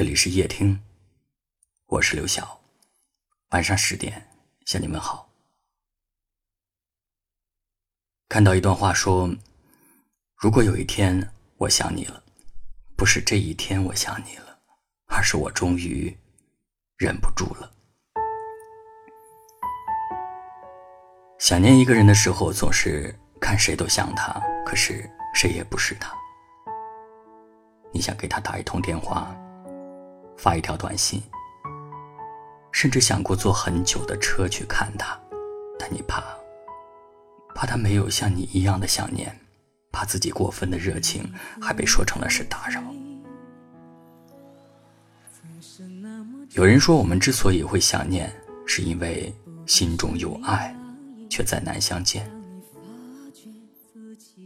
这里是夜听，我是刘晓。晚上十点向你们好。看到一段话说：“如果有一天我想你了，不是这一天我想你了，而是我终于忍不住了。”想念一个人的时候，总是看谁都像他，可是谁也不是他。你想给他打一通电话，发一条短信，甚至想过坐很久的车去看他，但你怕，怕他没有像你一样的想念，怕自己过分的热情还被说成了是打扰。有人说，我们之所以会想念，是因为心中有爱，却再难相见。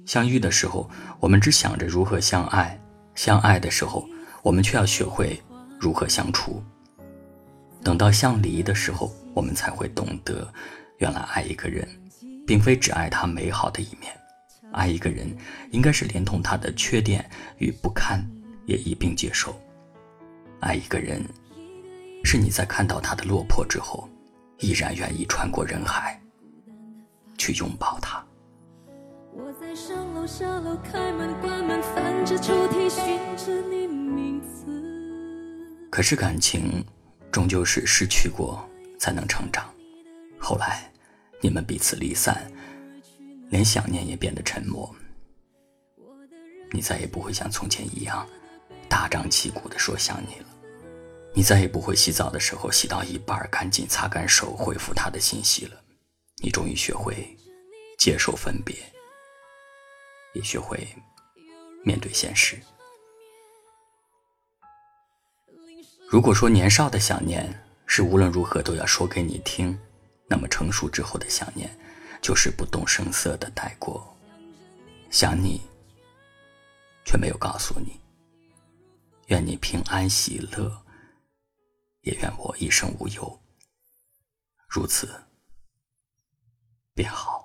相遇的时候，我们只想着如何相爱。相爱的时候，我们却要学会如何相处。等到相离的时候，我们才会懂得，原来爱一个人，并非只爱他美好的一面，爱一个人，应该是连同他的缺点与不堪也一并接受。爱一个人，是你在看到他的落魄之后，依然愿意穿过人海，去拥抱他。我在上楼下楼开门关门翻着抽屉寻着你名字可是感情终究是失去过才能成长。后来你们彼此离散连想念也变得沉默。你再也不会像从前一样大张旗鼓的说想你了。你再也不会洗澡的时候洗到一半赶紧擦干手回复他的信息了。你终于学会接受分别也学会面对现实。如果说年少的想念是无论如何都要说给你听，那么成熟之后的想念，就是不动声色的带过。想你，却没有告诉你。愿你平安喜乐，也愿我一生无忧。如此，便好。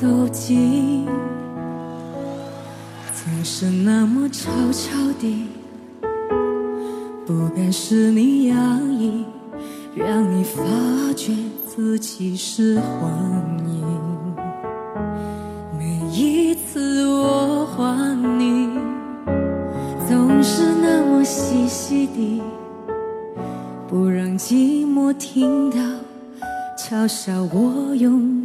走近，总是那么悄悄地，不敢使你压抑，让你发觉自己是幻影。每一次我唤你，总是那么细细地，不让寂寞听到。嘲笑我用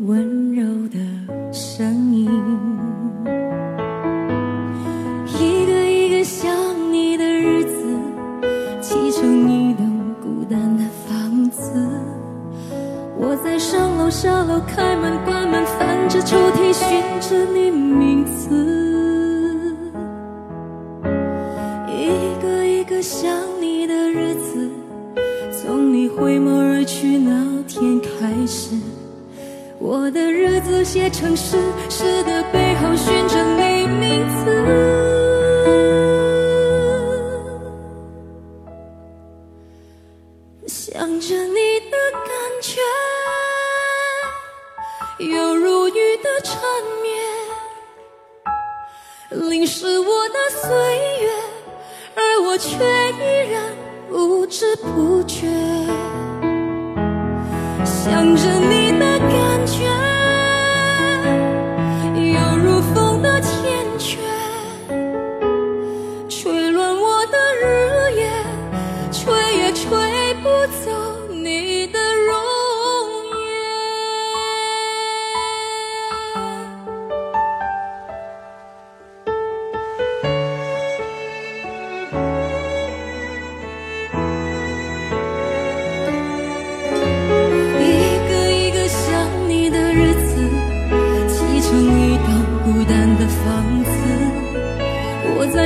我在上楼下楼开门关门，翻着抽屉寻着你名字，一个一个想你的日子，从你回眸而去那。天开始，我的日子写成诗，诗的背后寻着你名字，想着你的感觉，犹如雨的缠绵，淋湿我的岁月，而我却依然不知不觉。想着你的感觉。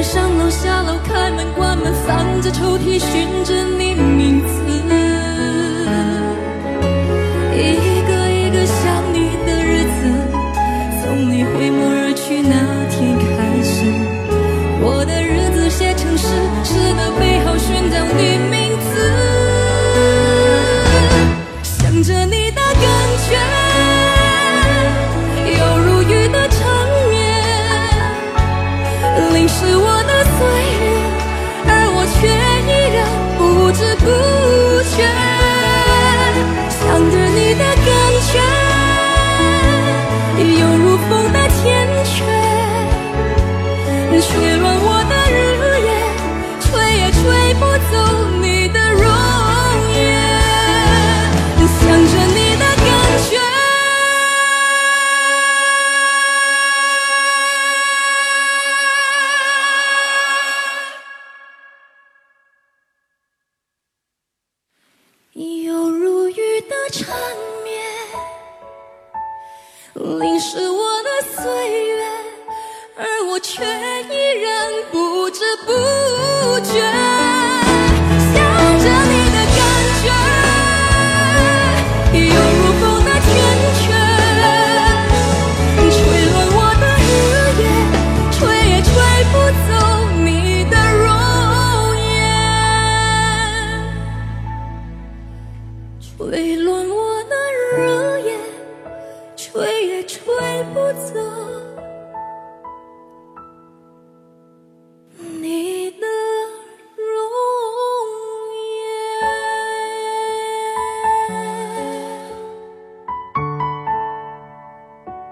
上楼下楼开门关门翻着抽屉寻找你有如雨的缠绵淋湿我的岁月而我却一也吹不走你的容颜。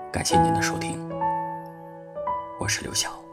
感谢您的收听我是刘晓。